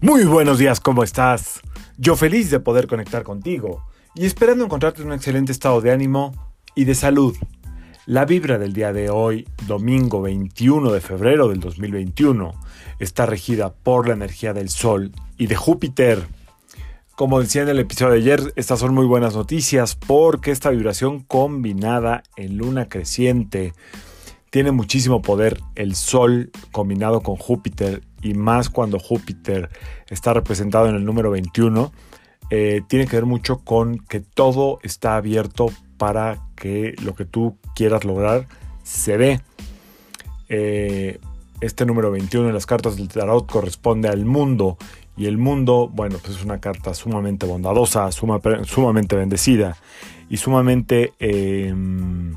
Muy buenos días, ¿cómo estás? Yo feliz de poder conectar contigo y esperando encontrarte en un excelente estado de ánimo y de salud. La vibra del día de hoy, domingo 21 de febrero del 2021, está regida por la energía del Sol y de Júpiter. Como decía en el episodio de ayer, estas son muy buenas noticias porque esta vibración combinada en luna creciente tiene muchísimo poder el Sol combinado con Júpiter y más cuando Júpiter está representado en el número 21, eh, tiene que ver mucho con que todo está abierto para que lo que tú quieras lograr se dé. Eh, este número 21 en las cartas del tarot corresponde al mundo y el mundo, bueno, pues es una carta sumamente bondadosa, sumamente bendecida y sumamente... Em,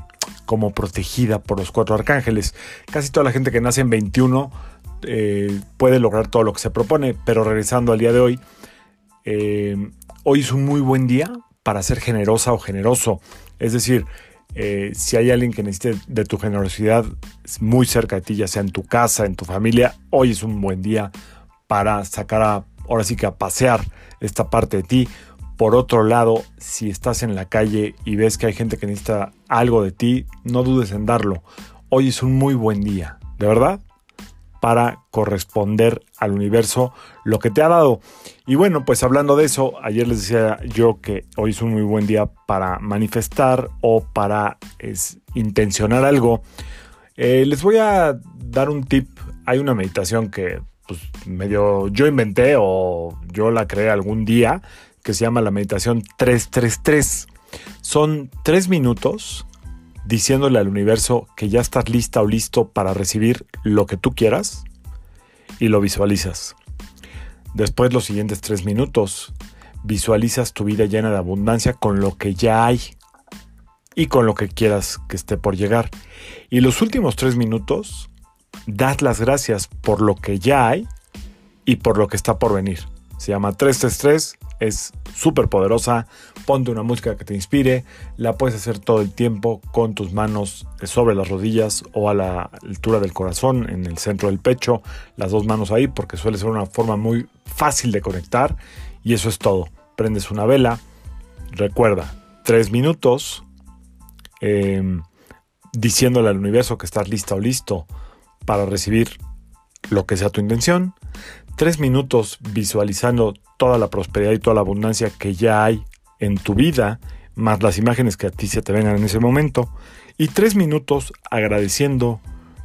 como protegida por los cuatro arcángeles. Casi toda la gente que nace en 21 eh, puede lograr todo lo que se propone, pero regresando al día de hoy, eh, hoy es un muy buen día para ser generosa o generoso. Es decir, eh, si hay alguien que necesite de tu generosidad muy cerca de ti, ya sea en tu casa, en tu familia, hoy es un buen día para sacar a, ahora sí que a pasear esta parte de ti por otro lado, si estás en la calle y ves que hay gente que necesita algo de ti, no dudes en darlo. Hoy es un muy buen día, de verdad, para corresponder al universo lo que te ha dado. Y bueno, pues hablando de eso, ayer les decía yo que hoy es un muy buen día para manifestar o para intencionar algo. Eh, les voy a dar un tip. Hay una meditación que pues, medio yo inventé o yo la creé algún día que se llama la meditación 333. Son tres minutos diciéndole al universo que ya estás lista o listo para recibir lo que tú quieras y lo visualizas. Después los siguientes tres minutos visualizas tu vida llena de abundancia con lo que ya hay y con lo que quieras que esté por llegar. Y los últimos tres minutos das las gracias por lo que ya hay y por lo que está por venir. Se llama 333 es súper poderosa. Ponte una música que te inspire. La puedes hacer todo el tiempo con tus manos sobre las rodillas o a la altura del corazón, en el centro del pecho. Las dos manos ahí porque suele ser una forma muy fácil de conectar. Y eso es todo. Prendes una vela. Recuerda, tres minutos em, diciéndole al universo que estás lista o listo para recibir lo que sea tu intención tres minutos visualizando toda la prosperidad y toda la abundancia que ya hay en tu vida, más las imágenes que a ti se te vengan en ese momento, y tres minutos agradeciendo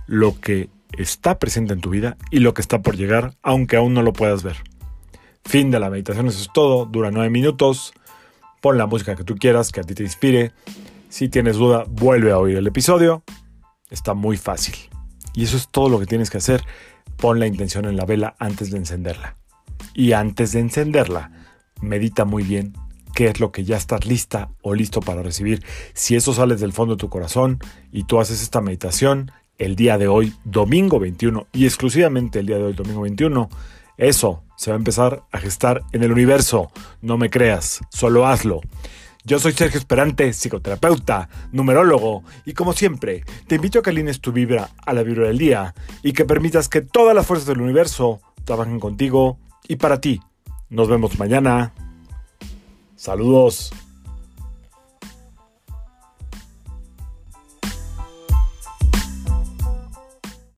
lo que está presente en tu vida y lo que está por llegar, aunque aún no lo puedas ver. Fin de la meditación, eso es todo, dura nueve minutos, pon la música que tú quieras, que a ti te inspire. Si tienes duda, vuelve a oír el episodio, está muy fácil. Y eso es todo lo que tienes que hacer pon la intención en la vela antes de encenderla. Y antes de encenderla, medita muy bien qué es lo que ya estás lista o listo para recibir. Si eso sale del fondo de tu corazón y tú haces esta meditación el día de hoy, domingo 21, y exclusivamente el día de hoy, domingo 21, eso se va a empezar a gestar en el universo. No me creas, solo hazlo. Yo soy Sergio Esperante, psicoterapeuta, numerólogo, y como siempre, te invito a que alines tu vibra a la vibra del día y que permitas que todas las fuerzas del universo trabajen contigo y para ti. Nos vemos mañana. Saludos.